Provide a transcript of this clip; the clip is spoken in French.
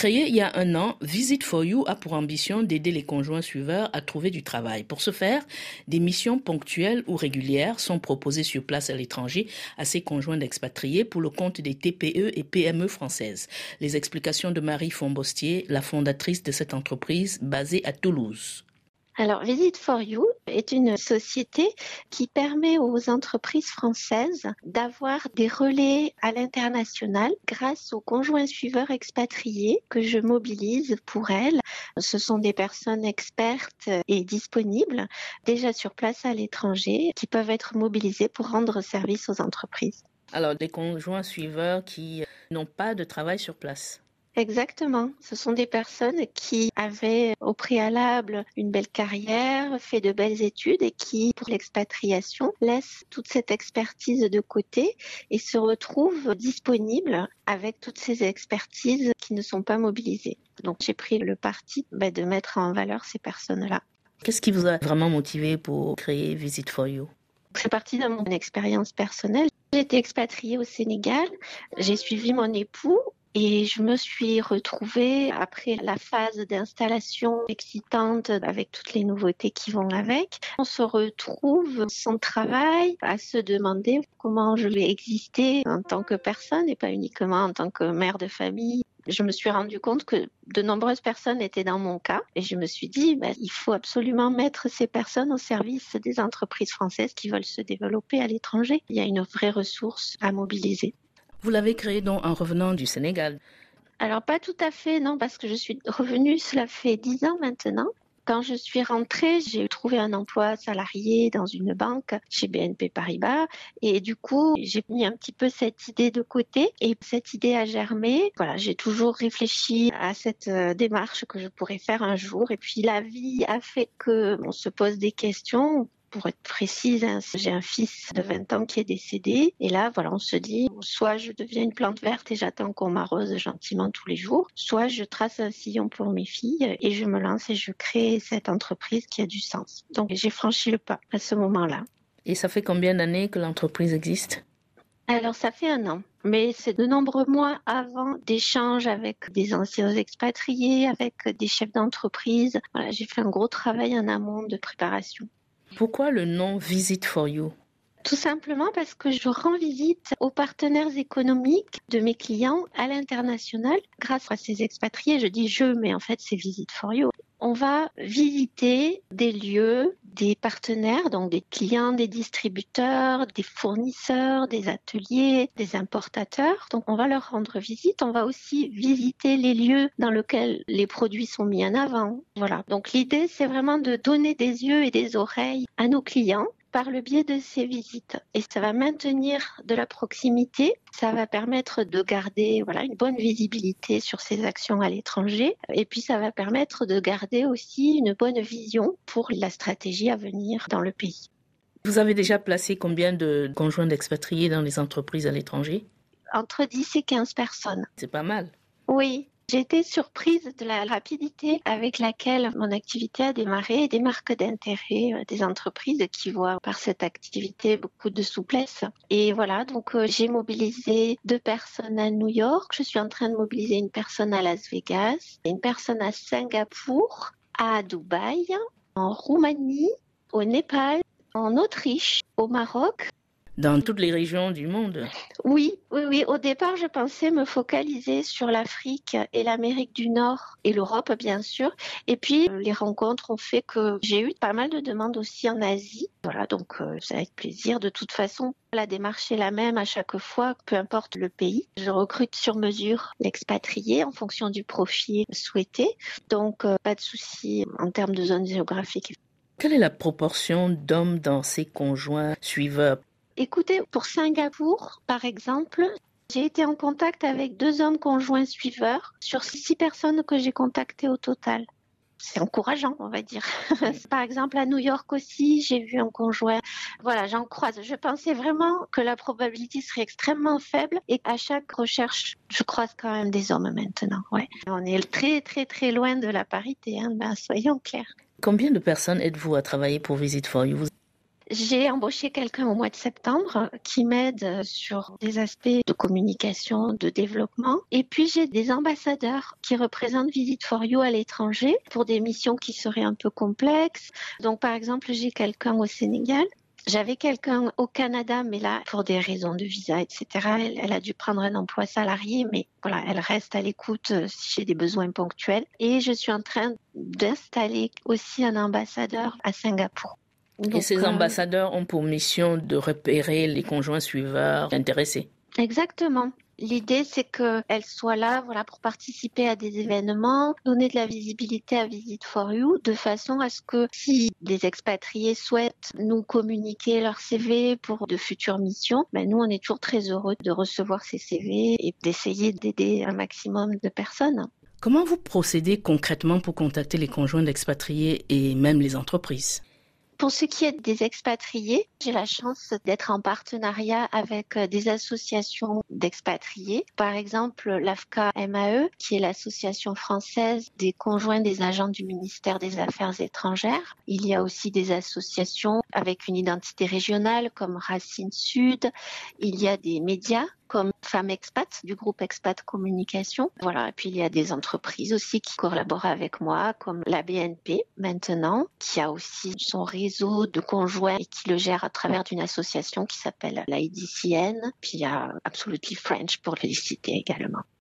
Créé il y a un an, Visit for You a pour ambition d'aider les conjoints suiveurs à trouver du travail. Pour ce faire, des missions ponctuelles ou régulières sont proposées sur place à l'étranger à ces conjoints d'expatriés pour le compte des TPE et PME françaises. Les explications de Marie Fombostier, la fondatrice de cette entreprise basée à Toulouse. Alors, Visit for You est une société qui permet aux entreprises françaises d'avoir des relais à l'international grâce aux conjoints suiveurs expatriés que je mobilise pour elles. Ce sont des personnes expertes et disponibles déjà sur place à l'étranger qui peuvent être mobilisées pour rendre service aux entreprises. Alors, des conjoints suiveurs qui n'ont pas de travail sur place. Exactement. Ce sont des personnes qui avaient au préalable une belle carrière, fait de belles études et qui, pour l'expatriation, laissent toute cette expertise de côté et se retrouvent disponibles avec toutes ces expertises qui ne sont pas mobilisées. Donc j'ai pris le parti bah, de mettre en valeur ces personnes-là. Qu'est-ce qui vous a vraiment motivé pour créer Visit for You? C'est parti de mon expérience personnelle. J'ai été expatriée au Sénégal. J'ai suivi mon époux et je me suis retrouvée après la phase d'installation excitante avec toutes les nouveautés qui vont avec. On se retrouve sans travail à se demander comment je vais exister en tant que personne et pas uniquement en tant que mère de famille. Je me suis rendu compte que de nombreuses personnes étaient dans mon cas et je me suis dit, ben, il faut absolument mettre ces personnes au service des entreprises françaises qui veulent se développer à l'étranger. Il y a une vraie ressource à mobiliser. Vous l'avez créé donc en revenant du Sénégal. Alors pas tout à fait, non, parce que je suis revenue, cela fait dix ans maintenant. Quand je suis rentrée, j'ai trouvé un emploi salarié dans une banque chez BNP Paribas. Et du coup, j'ai mis un petit peu cette idée de côté. Et cette idée a germé. Voilà, j'ai toujours réfléchi à cette euh, démarche que je pourrais faire un jour. Et puis la vie a fait que on se pose des questions pour être précise, hein, j'ai un fils de 20 ans qui est décédé. Et là, voilà, on se dit, soit je deviens une plante verte et j'attends qu'on m'arrose gentiment tous les jours, soit je trace un sillon pour mes filles et je me lance et je crée cette entreprise qui a du sens. Donc, j'ai franchi le pas à ce moment-là. Et ça fait combien d'années que l'entreprise existe? Alors ça fait un an, mais c'est de nombreux mois avant d'échanges avec des anciens expatriés, avec des chefs d'entreprise. Voilà, j'ai fait un gros travail en amont de préparation. Pourquoi le nom Visit for You? Tout simplement parce que je rends visite aux partenaires économiques de mes clients à l'international grâce à ces expatriés. Je dis je, mais en fait c'est Visit for You. On va visiter des lieux, des partenaires, donc des clients, des distributeurs, des fournisseurs, des ateliers, des importateurs. Donc on va leur rendre visite. On va aussi visiter les lieux dans lesquels les produits sont mis en avant. Voilà. Donc l'idée c'est vraiment de donner des yeux et des oreilles à nos clients par le biais de ces visites. Et ça va maintenir de la proximité, ça va permettre de garder voilà, une bonne visibilité sur ces actions à l'étranger, et puis ça va permettre de garder aussi une bonne vision pour la stratégie à venir dans le pays. Vous avez déjà placé combien de conjoints d'expatriés dans les entreprises à l'étranger? Entre 10 et 15 personnes. C'est pas mal. Oui, j'ai été surprise de la rapidité avec laquelle mon activité a démarré et des marques d'intérêt euh, des entreprises qui voient par cette activité beaucoup de souplesse. Et voilà, donc euh, j'ai mobilisé deux personnes à New York. Je suis en train de mobiliser une personne à Las Vegas, une personne à Singapour, à Dubaï, en Roumanie, au Népal, en Autriche, au Maroc, dans toutes les régions du monde. Oui, oui, oui. Au départ, je pensais me focaliser sur l'Afrique et l'Amérique du Nord et l'Europe, bien sûr. Et puis, euh, les rencontres ont fait que j'ai eu pas mal de demandes aussi en Asie. Voilà, donc euh, c'est avec plaisir. De toute façon, la démarche est la même à chaque fois, peu importe le pays. Je recrute sur mesure l'expatrié en fonction du profil souhaité. Donc, euh, pas de souci en termes de zone géographique. Quelle est la proportion d'hommes dans ces conjoints suiveurs? Écoutez, pour Singapour, par exemple, j'ai été en contact avec deux hommes conjoints suiveurs sur six personnes que j'ai contactées au total. C'est encourageant, on va dire. Par exemple, à New York aussi, j'ai vu un conjoint. Voilà, j'en croise. Je pensais vraiment que la probabilité serait extrêmement faible et à chaque recherche, je croise quand même des hommes maintenant. Ouais. On est très, très, très loin de la parité, hein. ben, soyons clairs. Combien de personnes êtes-vous à travailler pour Visit for You? J'ai embauché quelqu'un au mois de septembre qui m'aide sur des aspects de communication, de développement. Et puis j'ai des ambassadeurs qui représentent Visit for You à l'étranger pour des missions qui seraient un peu complexes. Donc par exemple, j'ai quelqu'un au Sénégal j'avais quelqu'un au Canada, mais là, pour des raisons de visa, etc., elle, elle, a dû prendre un emploi salarié, mais voilà, elle reste à l'écoute euh, si j'ai des besoins ponctuels. Et je suis en train d'installer aussi un ambassadeur à Singapour. Donc, Et ces euh, ambassadeurs ont pour mission de repérer les conjoints suiveurs intéressés. Exactement. L'idée, c'est qu'elle soit là, voilà, pour participer à des événements, donner de la visibilité à Visit for You, de façon à ce que si des expatriés souhaitent nous communiquer leur CV pour de futures missions, ben nous, on est toujours très heureux de recevoir ces CV et d'essayer d'aider un maximum de personnes. Comment vous procédez concrètement pour contacter les conjoints d'expatriés et même les entreprises? Pour ce qui est des expatriés, j'ai la chance d'être en partenariat avec euh, des associations d'expatriés. Par exemple, l'AFCA MAE, qui est l'association française des conjoints des agents du ministère des Affaires étrangères. Il y a aussi des associations avec une identité régionale comme Racine Sud. Il y a des médias comme Femmes Expat du groupe Expat Communication. Voilà. Et puis il y a des entreprises aussi qui collaborent avec moi, comme la BNP maintenant, qui a aussi son réseau de conjoints et qui le gère à travers d'une association qui s'appelle la Puis il y a Absolutely French pour le citer également.